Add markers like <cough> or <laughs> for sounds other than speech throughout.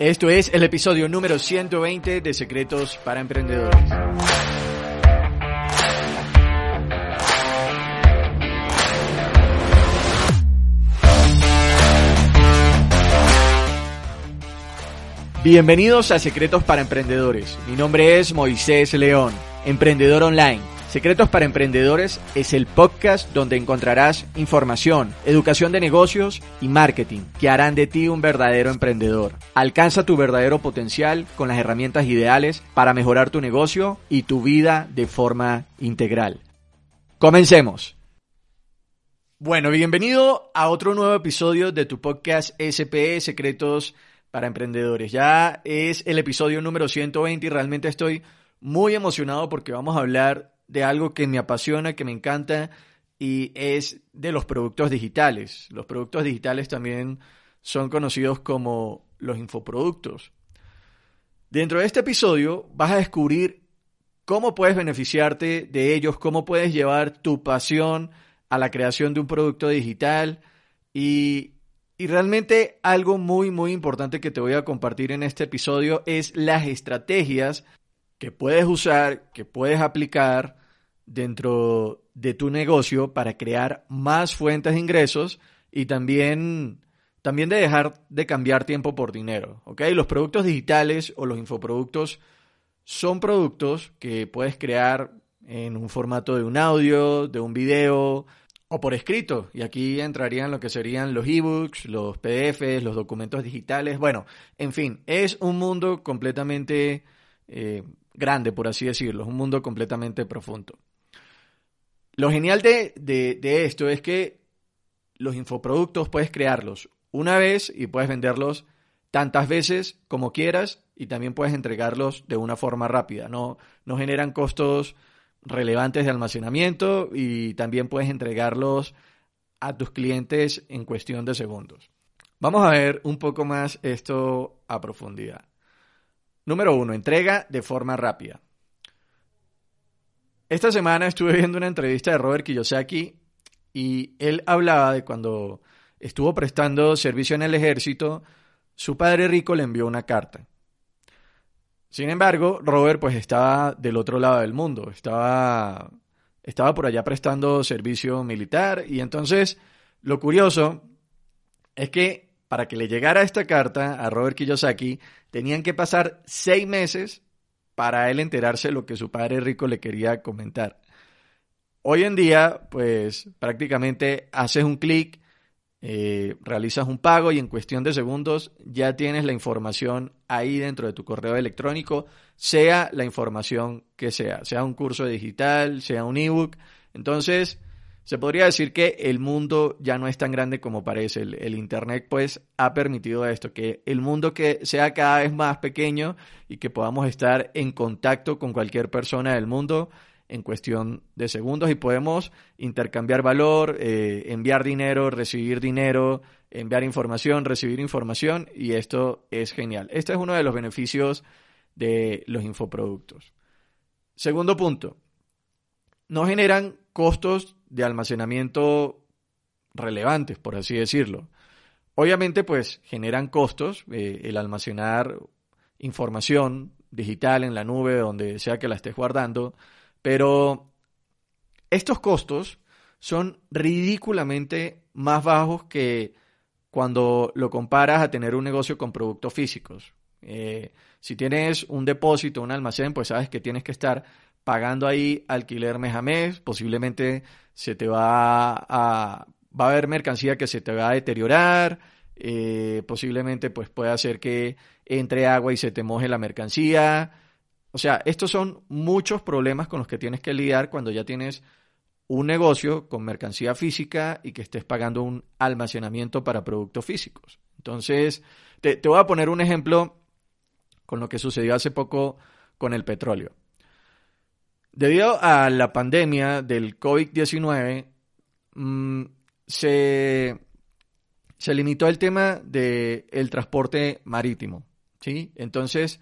Esto es el episodio número 120 de Secretos para Emprendedores. Bienvenidos a Secretos para Emprendedores. Mi nombre es Moisés León, emprendedor online. Secretos para Emprendedores es el podcast donde encontrarás información, educación de negocios y marketing que harán de ti un verdadero emprendedor. Alcanza tu verdadero potencial con las herramientas ideales para mejorar tu negocio y tu vida de forma integral. Comencemos. Bueno, bienvenido a otro nuevo episodio de tu podcast SPE Secretos para Emprendedores. Ya es el episodio número 120 y realmente estoy muy emocionado porque vamos a hablar de algo que me apasiona, que me encanta y es de los productos digitales. Los productos digitales también son conocidos como los infoproductos. Dentro de este episodio vas a descubrir cómo puedes beneficiarte de ellos, cómo puedes llevar tu pasión a la creación de un producto digital y, y realmente algo muy muy importante que te voy a compartir en este episodio es las estrategias que puedes usar, que puedes aplicar dentro de tu negocio para crear más fuentes de ingresos y también, también de dejar de cambiar tiempo por dinero. Los productos digitales o los infoproductos son productos que puedes crear en un formato de un audio, de un video o por escrito. Y aquí entrarían lo que serían los ebooks, los PDFs, los documentos digitales. Bueno, en fin, es un mundo completamente eh, grande, por así decirlo, es un mundo completamente profundo. Lo genial de, de, esto es que los infoproductos puedes crearlos una vez y puedes venderlos tantas veces como quieras y también puedes entregarlos de una forma rápida. No, no generan costos relevantes de almacenamiento y también puedes entregarlos a tus clientes en cuestión de segundos. Vamos a ver un poco más esto a profundidad. Número uno, entrega de forma rápida. Esta semana estuve viendo una entrevista de Robert Kiyosaki y él hablaba de cuando estuvo prestando servicio en el ejército, su padre rico le envió una carta. Sin embargo, Robert pues estaba del otro lado del mundo, estaba, estaba por allá prestando servicio militar y entonces lo curioso es que para que le llegara esta carta a Robert Kiyosaki tenían que pasar seis meses para él enterarse de lo que su padre rico le quería comentar. Hoy en día, pues prácticamente haces un clic, eh, realizas un pago y en cuestión de segundos ya tienes la información ahí dentro de tu correo electrónico, sea la información que sea, sea un curso digital, sea un ebook. Entonces, se podría decir que el mundo ya no es tan grande como parece. El, Internet pues ha permitido esto, que el mundo que sea cada vez más pequeño y que podamos estar en contacto con cualquier persona del mundo en cuestión de segundos y podemos intercambiar valor, eh, enviar dinero, recibir dinero, enviar información, recibir información y esto es genial. Este es uno de los beneficios de los infoproductos. Segundo punto, no generan costos de almacenamiento relevantes, por así decirlo. Obviamente, pues generan costos eh, el almacenar información digital en la nube, donde sea que la estés guardando, pero estos costos son ridículamente más bajos que cuando lo comparas a tener un negocio con productos físicos. Eh, si tienes un depósito, un almacén, pues sabes que tienes que estar pagando ahí alquiler mes a mes, posiblemente se te va a, va a haber mercancía que se te va a deteriorar, eh, posiblemente pues puede hacer que entre agua y se te moje la mercancía. O sea, estos son muchos problemas con los que tienes que lidiar cuando ya tienes un negocio con mercancía física y que estés pagando un almacenamiento para productos físicos. Entonces, te, te voy a poner un ejemplo con lo que sucedió hace poco con el petróleo. Debido a la pandemia del COVID-19, mm, se, se, limitó el tema del el transporte marítimo. ¿sí? Entonces,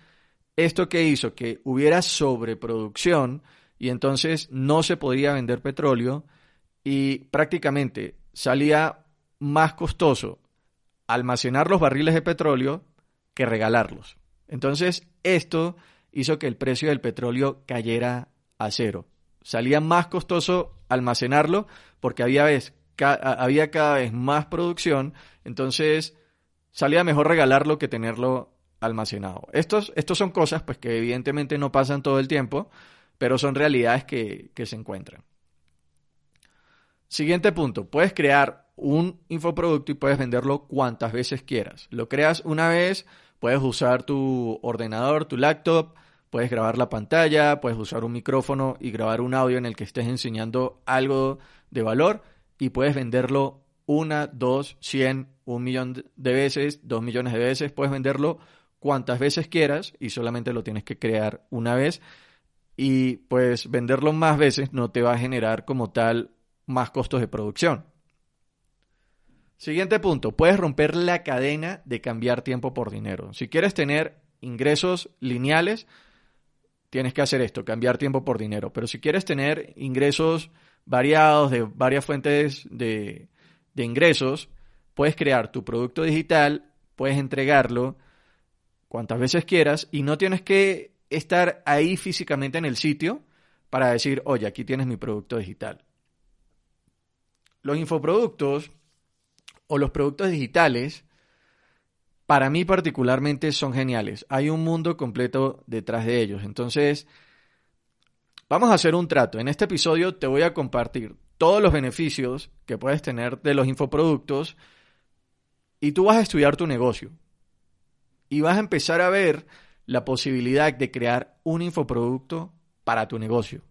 ¿esto qué hizo? Que hubiera sobreproducción y entonces no se podía vender petróleo y prácticamente salía más costoso almacenar los barriles de petróleo que regalarlos. Entonces, esto hizo que el precio del petróleo cayera a cero. Salía más costoso almacenarlo porque había, vez, había cada vez más producción, entonces salía mejor regalarlo que tenerlo almacenado. Estos, estos son cosas pues, que evidentemente no pasan todo el tiempo, pero son realidades que, que se encuentran. Siguiente punto, puedes crear un infoproducto y puedes venderlo cuantas veces quieras. Lo creas una vez, puedes usar tu ordenador, tu laptop, puedes grabar la pantalla, puedes usar un micrófono y grabar un audio en el que estés enseñando algo de valor y puedes venderlo una, dos, cien, un millón de veces, dos millones de veces, puedes venderlo cuantas veces quieras y solamente lo tienes que crear una vez y pues venderlo más veces no te va a generar como tal más costos de producción. Siguiente punto, puedes romper la cadena de cambiar tiempo por dinero. Si quieres tener ingresos lineales, tienes que hacer esto, cambiar tiempo por dinero. Pero si quieres tener ingresos variados de varias fuentes de, de ingresos, puedes crear tu producto digital, puedes entregarlo cuantas veces quieras y no tienes que estar ahí físicamente en el sitio para decir, oye, aquí tienes mi producto digital. Los infoproductos o los productos digitales, para mí particularmente son geniales. Hay un mundo completo detrás de ellos. Entonces, vamos a hacer un trato. En este episodio te voy a compartir todos los beneficios que puedes tener de los infoproductos y tú vas a estudiar tu negocio. Y vas a empezar a ver la posibilidad de crear un infoproducto para tu negocio.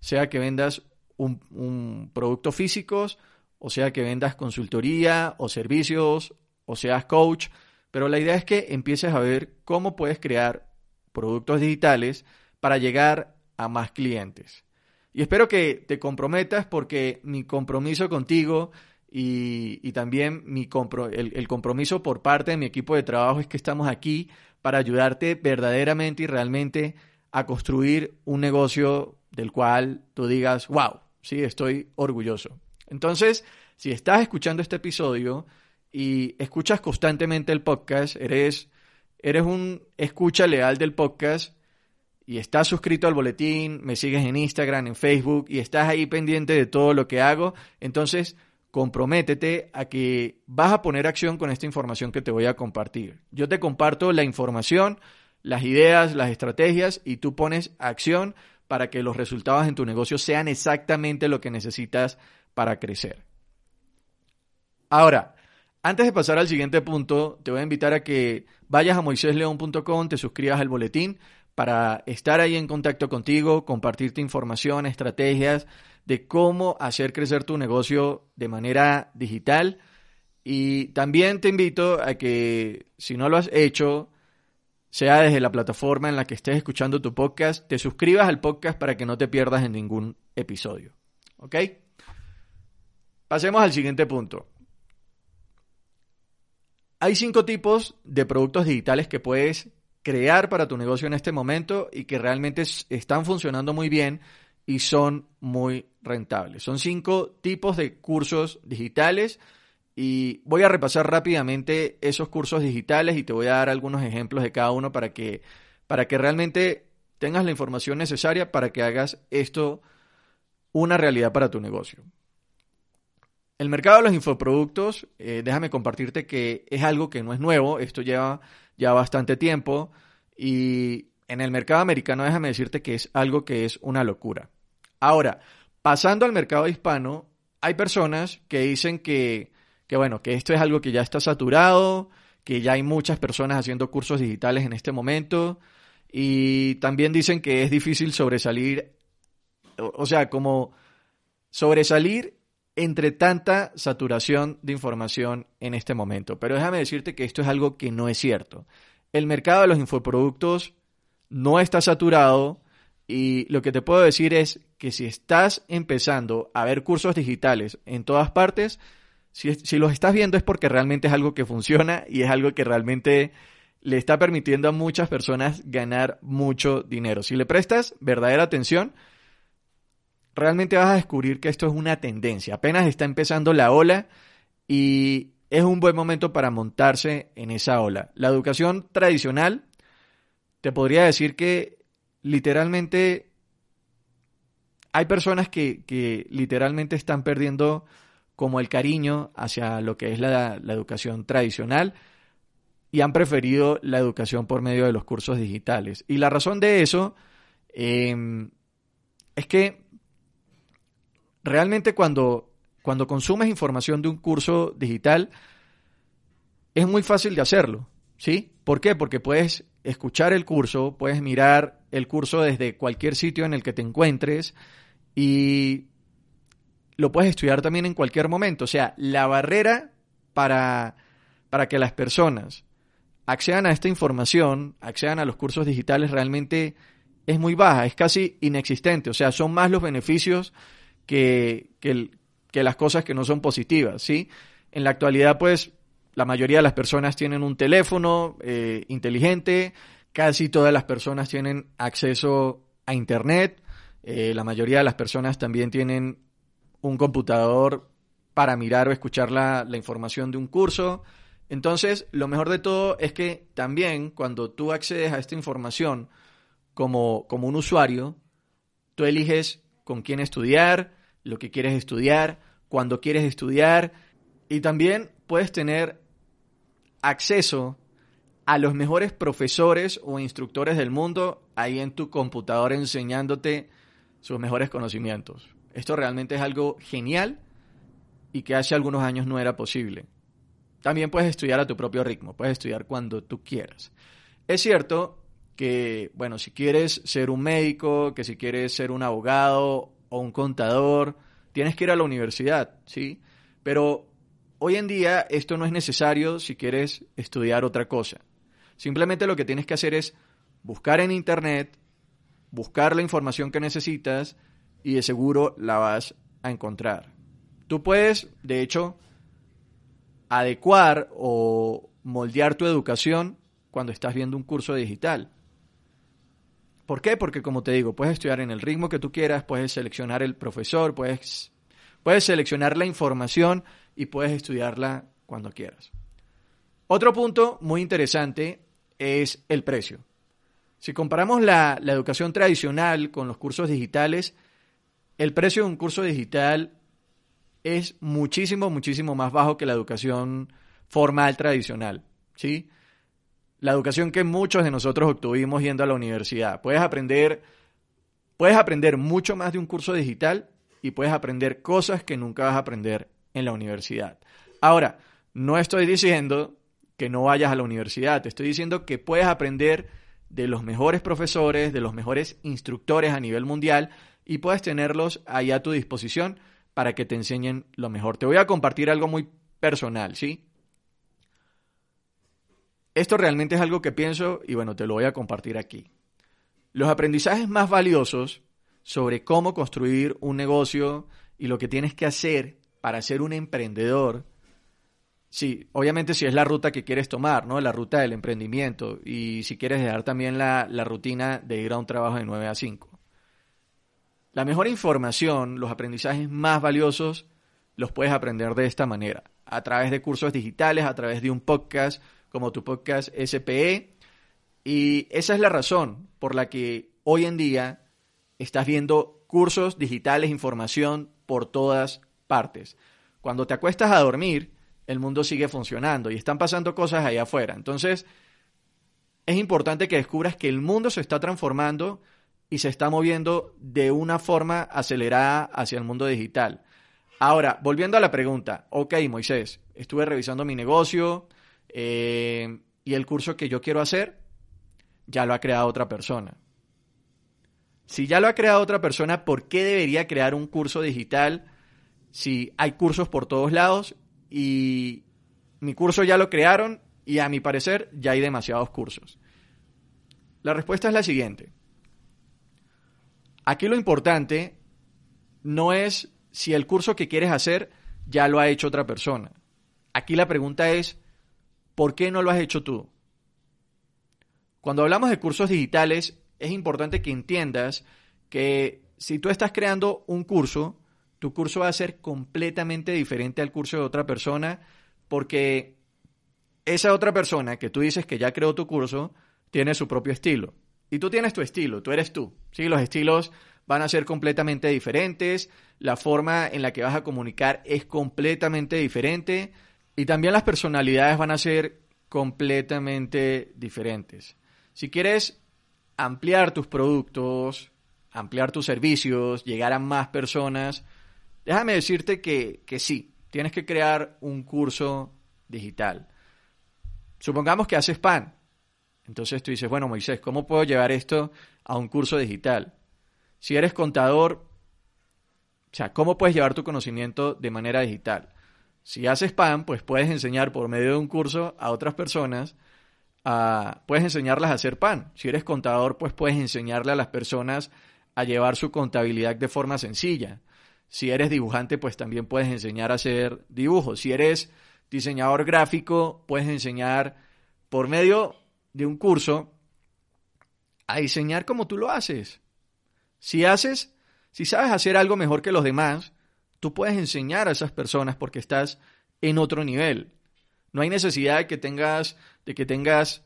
Sea que vendas un, producto físicos o sea que vendas consultoría o servicios, o seas coach, pero la idea es que empieces a ver cómo puedes crear productos digitales para llegar a más clientes. Y espero que te comprometas porque mi compromiso contigo y, también mi el, el compromiso por parte de mi equipo de trabajo es que estamos aquí para ayudarte verdaderamente y realmente a construir un negocio del cual tú digas, wow, sí, estoy orgulloso. Entonces, si estás escuchando este episodio y escuchas constantemente el podcast, eres, eres un escucha leal del podcast y estás suscrito al boletín, me sigues en Instagram, en Facebook y estás ahí pendiente de todo lo que hago, entonces comprométete a que vas a poner acción con esta información que te voy a compartir. Yo te comparto la información, las ideas, las estrategias y tú pones acción para que los resultados en tu negocio sean exactamente lo que necesitas para crecer. Ahora, antes de pasar al siguiente punto, te voy a invitar a que vayas a moisésleón.com, te suscribas al boletín para estar ahí en contacto contigo, compartirte información, estrategias de cómo hacer crecer tu negocio de manera digital. Y también te invito a que, si no lo has hecho, sea desde la plataforma en la que estés escuchando tu podcast, te suscribas al podcast para que no te pierdas en ningún episodio. ¿Ok? Pasemos al siguiente punto. Hay cinco tipos de productos digitales que puedes crear para tu negocio en este momento y que realmente están funcionando muy bien y son muy rentables. Son cinco tipos de cursos digitales y voy a repasar rápidamente esos cursos digitales y te voy a dar algunos ejemplos de cada uno para que, para que realmente tengas la información necesaria para que hagas esto una realidad para tu negocio. El mercado de los infoproductos, eh, déjame compartirte que es algo que no es nuevo, esto lleva ya bastante tiempo y en el mercado americano déjame decirte que es algo que es una locura. Ahora, pasando al mercado hispano, hay personas que dicen que, que bueno, que esto es algo que ya está saturado, que ya hay muchas personas haciendo cursos digitales en este momento y también dicen que es difícil sobresalir, o sea, como sobresalir entre tanta saturación de información en este momento. Pero déjame decirte que esto es algo que no es cierto. El mercado de los infoproductos no está saturado y lo que te puedo decir es que si estás empezando a ver cursos digitales en todas partes, si, los estás viendo es porque realmente es algo que funciona y es algo que realmente le está permitiendo a muchas personas ganar mucho dinero. Si le prestas verdadera atención, realmente vas a descubrir que esto es una tendencia. Apenas está empezando la ola y es un buen momento para montarse en esa ola. La educación tradicional, te podría decir que literalmente hay personas que, que literalmente están perdiendo como el cariño hacia lo que es la, educación tradicional y han preferido la educación por medio de los cursos digitales. Y la razón de eso em, es que realmente cuando, cuando consumes información de un curso digital, es muy fácil de hacerlo. ¿Sí? ¿Por qué? Porque puedes escuchar el curso, puedes mirar el curso desde cualquier sitio en el que te encuentres y lo puedes estudiar también en cualquier momento. O sea, la barrera para, para que las personas accedan a esta información, accedan a los cursos digitales realmente es muy baja, es casi inexistente. O sea, son más los beneficios que, que, las cosas que no son positivas, ¿sí? En la actualidad, pues, la mayoría de las personas tienen un teléfono eh, inteligente, casi todas las personas tienen acceso a Internet, eh, la mayoría de las personas también tienen un computador para mirar o escuchar la, información de un curso. Entonces, lo mejor de todo es que también cuando tú accedes a esta información como, como un usuario, tú eliges con quién estudiar, lo que quieres estudiar, cuándo quieres estudiar y también puedes tener acceso a los mejores profesores o instructores del mundo ahí en tu computador enseñándote sus mejores conocimientos. Esto realmente es algo genial y que hace algunos años no era posible. También puedes estudiar a tu propio ritmo, puedes estudiar cuando tú quieras. Es cierto que, bueno, si quieres ser un médico, que si quieres ser un abogado o un contador, tienes que ir a la universidad, ¿sí? Pero hoy en día esto no es necesario si quieres estudiar otra cosa. Simplemente lo que tienes que hacer es buscar en Internet, buscar la información que necesitas, y de seguro la vas a encontrar. Tú puedes, de hecho, adecuar o moldear tu educación cuando estás viendo un curso digital. ¿Por qué? Porque como te digo, puedes estudiar en el ritmo que tú quieras, puedes seleccionar el profesor, puedes, puedes seleccionar la información y puedes estudiarla cuando quieras. Otro punto muy interesante es el precio. Si comparamos la, la educación tradicional con los cursos digitales, el precio de un curso digital es muchísimo, muchísimo más bajo que la educación formal tradicional, ¿sí? La educación que muchos de nosotros obtuvimos yendo a la universidad. Puedes aprender, puedes aprender mucho más de un curso digital y puedes aprender cosas que nunca vas a aprender en la universidad. Ahora, no estoy diciendo que no vayas a la universidad, te estoy diciendo que puedes aprender de los mejores profesores, de los mejores instructores a nivel mundial, y puedes tenerlos ahí a tu disposición para que te enseñen lo mejor. Te voy a compartir algo muy personal, ¿sí? Esto realmente es algo que pienso y bueno, te lo voy a compartir aquí. Los aprendizajes más valiosos sobre cómo construir un negocio y lo que tienes que hacer para ser un emprendedor, sí, obviamente si es la ruta que quieres tomar, ¿no? La ruta del emprendimiento y si quieres dejar también la, la rutina de ir a un trabajo de 9 a 5. La mejor información, los aprendizajes más valiosos, los puedes aprender de esta manera, a través de cursos digitales, a través de un podcast como tu podcast SPE. Y esa es la razón por la que hoy en día estás viendo cursos digitales, información por todas partes. Cuando te acuestas a dormir, el mundo sigue funcionando y están pasando cosas allá afuera. Entonces, es importante que descubras que el mundo se está transformando y se está moviendo de una forma acelerada hacia el mundo digital. Ahora, volviendo a la pregunta, ok Moisés, estuve revisando mi negocio eh, y el curso que yo quiero hacer ya lo ha creado otra persona. Si ya lo ha creado otra persona, ¿por qué debería crear un curso digital si hay cursos por todos lados y mi curso ya lo crearon y a mi parecer ya hay demasiados cursos? La respuesta es la siguiente. Aquí lo importante no es si el curso que quieres hacer ya lo ha hecho otra persona. Aquí la pregunta es, ¿por qué no lo has hecho tú? Cuando hablamos de cursos digitales, es importante que entiendas que si tú estás creando un curso, tu curso va a ser completamente diferente al curso de otra persona porque esa otra persona que tú dices que ya creó tu curso tiene su propio estilo. Y tú tienes tu estilo, tú eres tú. ¿sí? Los estilos van a ser completamente diferentes, la forma en la que vas a comunicar es completamente diferente y también las personalidades van a ser completamente diferentes. Si quieres ampliar tus productos, ampliar tus servicios, llegar a más personas, déjame decirte que, que sí, tienes que crear un curso digital. Supongamos que haces pan. Entonces tú dices, bueno, Moisés, ¿cómo puedo llevar esto a un curso digital? Si eres contador, o sea, ¿cómo puedes llevar tu conocimiento de manera digital? Si haces pan, pues puedes enseñar por medio de un curso a otras personas, puedes enseñarlas a hacer pan. Si eres contador, pues puedes enseñarle a las personas a llevar su contabilidad de forma sencilla. Si eres dibujante, pues también puedes enseñar a hacer dibujos. Si eres diseñador gráfico, puedes enseñar por medio de un curso a diseñar como tú lo haces. Si haces, si sabes hacer algo mejor que los demás, tú puedes enseñar a esas personas porque estás en otro nivel. No hay necesidad de que tengas, de que tengas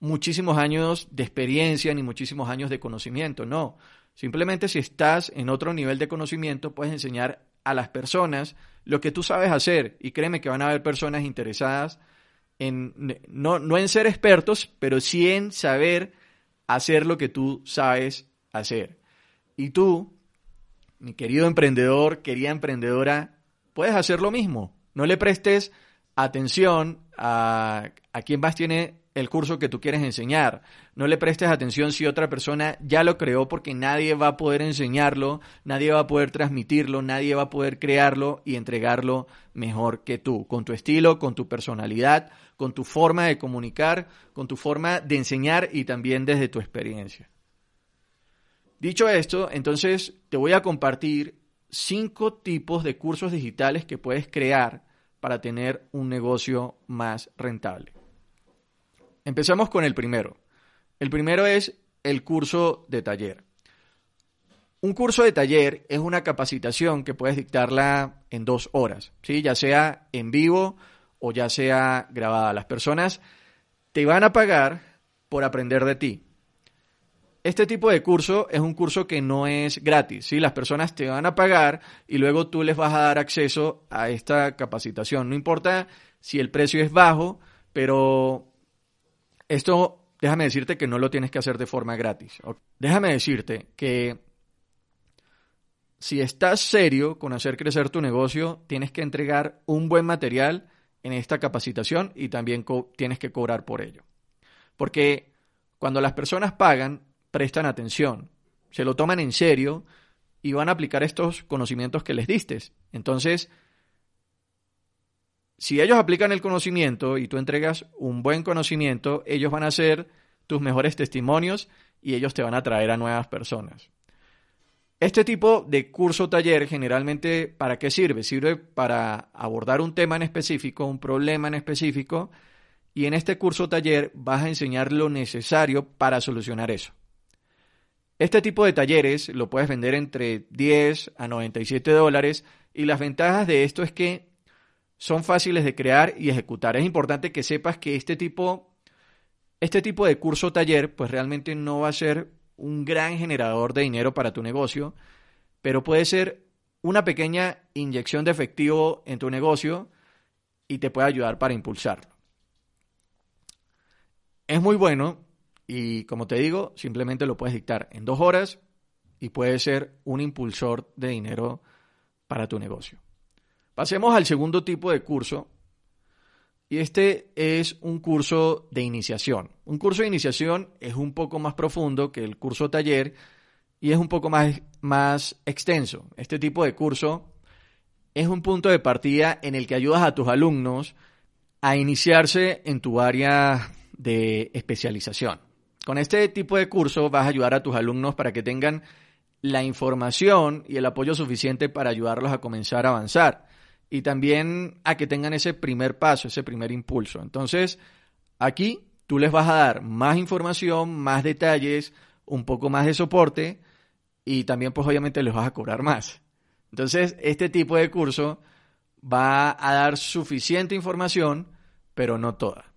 muchísimos años de experiencia ni muchísimos años de conocimiento. No. Simplemente si estás en otro nivel de conocimiento, puedes enseñar a las personas lo que tú sabes hacer. Y créeme que van a haber personas interesadas en, no, no en ser expertos, pero sí en saber hacer lo que tú sabes hacer. Y tú, mi querido emprendedor, querida emprendedora, puedes hacer lo mismo. No le prestes atención a, a quién más tiene el curso que tú quieres enseñar. No le prestes atención si otra persona ya lo creó porque nadie va a poder enseñarlo, nadie va a poder transmitirlo, nadie va a poder crearlo y entregarlo mejor que tú, con tu estilo, con tu personalidad, con tu forma de comunicar, con tu forma de enseñar y también desde tu experiencia. Dicho esto, entonces te voy a compartir cinco tipos de cursos digitales que puedes crear para tener un negocio más rentable. Empezamos con el primero. El primero es el curso de taller. Un curso de taller es una capacitación que puedes dictarla en dos horas, ¿sí? ya sea en vivo o ya sea grabada. Las personas te van a pagar por aprender de ti. Este tipo de curso es un curso que no es gratis, ¿sí? Las personas te van a pagar y luego tú les vas a dar acceso a esta capacitación. No importa si el precio es bajo, pero esto déjame decirte que no lo tienes que hacer de forma gratis. Déjame decirte que si estás serio con hacer crecer tu negocio, tienes que entregar un buen material en esta capacitación y también tienes que cobrar por ello. Porque cuando las personas pagan, prestan atención, se lo toman en serio y van a aplicar estos conocimientos que les diste. Entonces, si ellos aplican el conocimiento y tú entregas un buen conocimiento, ellos van a ser tus mejores testimonios y ellos te van a traer a nuevas personas. Este tipo de curso taller generalmente ¿para qué sirve? Sirve para abordar un tema en específico, un problema en específico, y en este curso taller vas a enseñar lo necesario para solucionar eso. Este tipo de talleres lo puedes vender entre 10 a 97 dólares y las ventajas de esto es que son fáciles de crear y ejecutar. Es importante que sepas que este tipo, este tipo de curso taller pues realmente no va a ser un gran generador de dinero para tu negocio, pero puede ser una pequeña inyección de efectivo en tu negocio y te puede ayudar para impulsarlo. Es muy bueno y como te digo, simplemente lo puedes dictar en dos horas y puede ser un impulsor de dinero para tu negocio. Pasemos al segundo tipo de curso. Y este es un curso de iniciación. Un curso de iniciación es un poco más profundo que el curso taller y es un poco más, más extenso. Este tipo de curso es un punto de partida en el que ayudas a tus alumnos a iniciarse en tu área de especialización. Con este tipo de curso vas a ayudar a tus alumnos para que tengan la información y el apoyo suficiente para ayudarlos a comenzar a avanzar y también a que tengan ese primer paso, ese primer impulso. Entonces, aquí tú les vas a dar más información, más detalles, un poco más de soporte y también pues obviamente les vas a cobrar más. Entonces, este tipo de curso va a dar suficiente información, pero no toda.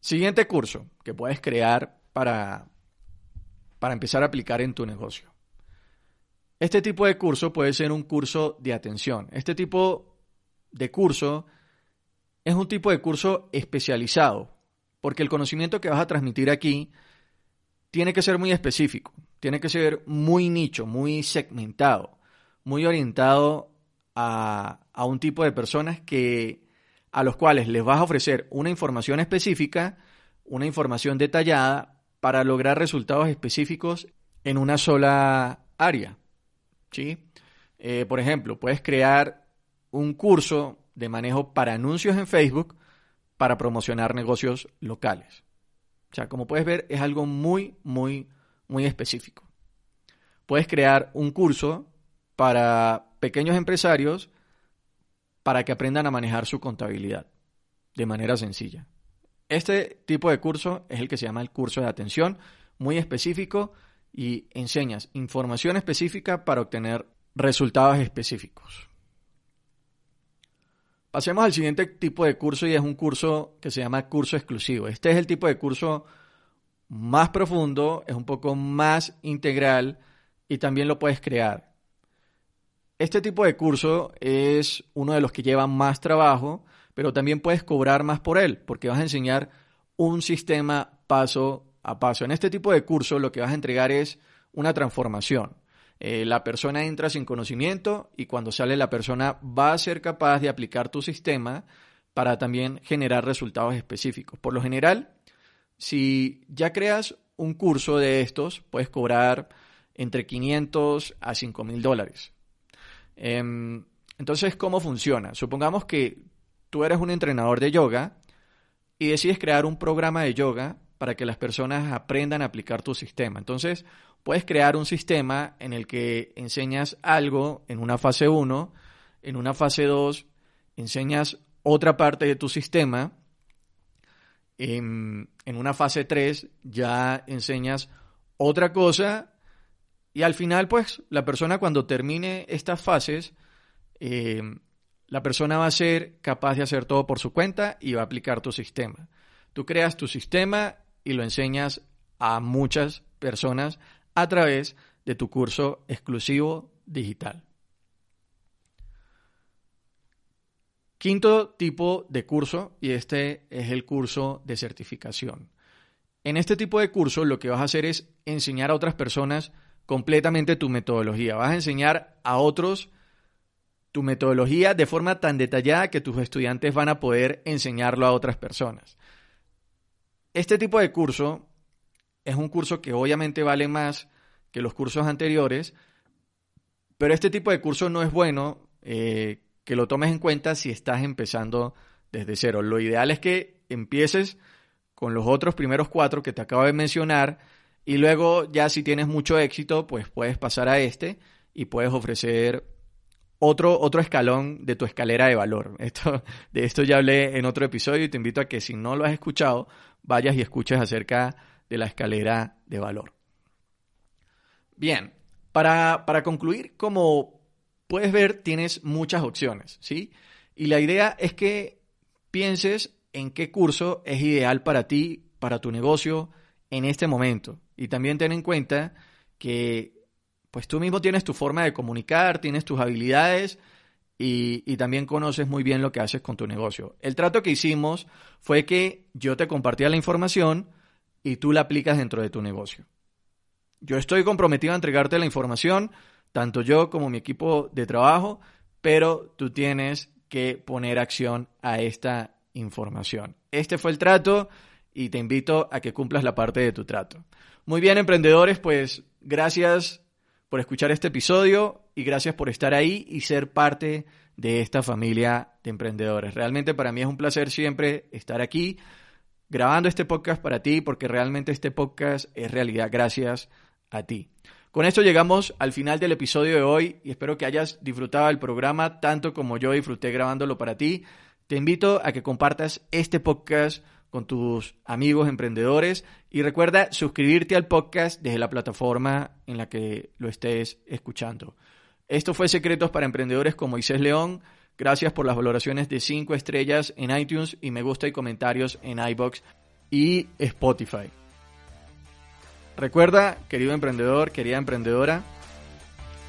Siguiente curso que puedes crear para, para empezar a aplicar en tu negocio. Este tipo de curso puede ser un curso de atención. Este tipo de curso es un tipo de curso especializado, porque el conocimiento que vas a transmitir aquí tiene que ser muy específico, tiene que ser muy nicho, muy segmentado, muy orientado a, a un tipo de personas que a los cuales les vas a ofrecer una información específica, una información detallada para lograr resultados específicos en una sola área. ¿sí? Eh, por ejemplo, puedes crear un curso de manejo para anuncios en Facebook para promocionar negocios locales. O sea, como puedes ver, es algo muy, muy, muy específico. Puedes crear un curso para pequeños empresarios para que aprendan a manejar su contabilidad de manera sencilla. Este tipo de curso es el que se llama el curso de atención, muy específico y enseñas información específica para obtener resultados específicos. Pasemos al siguiente tipo de curso y es un curso que se llama curso exclusivo. Este es el tipo de curso más profundo, es un poco más integral y también lo puedes crear. Este tipo de curso es uno de los que lleva más trabajo, pero también puedes cobrar más por él, porque vas a enseñar un sistema paso a paso. En este tipo de curso lo que vas a entregar es una transformación. Eh, la persona entra sin conocimiento y cuando sale la persona va a ser capaz de aplicar tu sistema para también generar resultados específicos. Por lo general, si ya creas un curso de estos, puedes cobrar entre 500 a 5 mil dólares. Em, entonces, ¿cómo funciona? Supongamos que tú eres un entrenador de yoga y decides crear un programa de yoga para que las personas aprendan a aplicar tu sistema. Entonces, puedes crear un sistema en el que enseñas algo en una fase 1, en una fase 2 enseñas otra parte de tu sistema, en, en una fase 3 ya enseñas otra cosa y al final, pues, la persona cuando termine estas fases, eh, la persona va a ser capaz de hacer todo por su cuenta y va a aplicar tu sistema. Tú creas tu sistema y lo enseñas a muchas personas a través de tu curso exclusivo digital. Quinto tipo de curso, y este es el curso de certificación. En este tipo de curso lo que vas a hacer es enseñar a otras personas completamente tu metodología. Vas a enseñar a otros tu metodología de forma tan detallada que tus estudiantes van a poder enseñarlo a otras personas. Este tipo de curso es un curso que obviamente vale más que los cursos anteriores, pero este tipo de curso no es bueno eh, que lo tomes en cuenta si estás empezando desde cero. Lo ideal es que empieces con los otros primeros cuatro que te acabo de mencionar y luego ya si tienes mucho éxito, pues puedes pasar a este y puedes ofrecer otro, otro escalón de tu escalera de valor. <laughs> Esto, de esto ya hablé en otro episodio y te invito a que si no lo has escuchado, vayas y escuches acerca de la escalera de valor. Bien, para, para concluir, como puedes ver, tienes muchas opciones, ¿sí? Y la idea es que pienses en qué curso es ideal para ti, para tu negocio, en este momento. Y también ten en cuenta que pues tú mismo tienes tu forma de comunicar, tienes tus habilidades y, y, también conoces muy bien lo que haces con tu negocio. El trato que hicimos fue que yo te compartía la información y tú la aplicas dentro de tu negocio. Yo estoy comprometido a entregarte la información, tanto yo como mi equipo de trabajo, pero tú tienes que poner acción a esta información. Este fue el trato y te invito a que cumplas la parte de tu trato. Muy bien, emprendedores, pues gracias por escuchar este episodio y gracias por estar ahí y ser parte de esta familia de emprendedores. Realmente para mí es un placer siempre estar aquí grabando este podcast para ti porque realmente este podcast es realidad gracias a ti. Con esto llegamos al final del episodio de hoy y espero que hayas disfrutado del programa tanto como yo disfruté grabándolo para ti. Te invito a que compartas este podcast con tus amigos emprendedores y recuerda suscribirte al podcast desde la plataforma en la que lo estés escuchando. Esto fue Secretos para Emprendedores con Moisés León. Gracias por las valoraciones de 5 estrellas en iTunes y me gusta y comentarios en iBox y Spotify. Recuerda, querido emprendedor, querida emprendedora,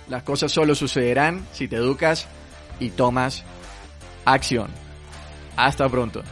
las cosas solo sucederán si te educas y tomas acción. Hasta pronto.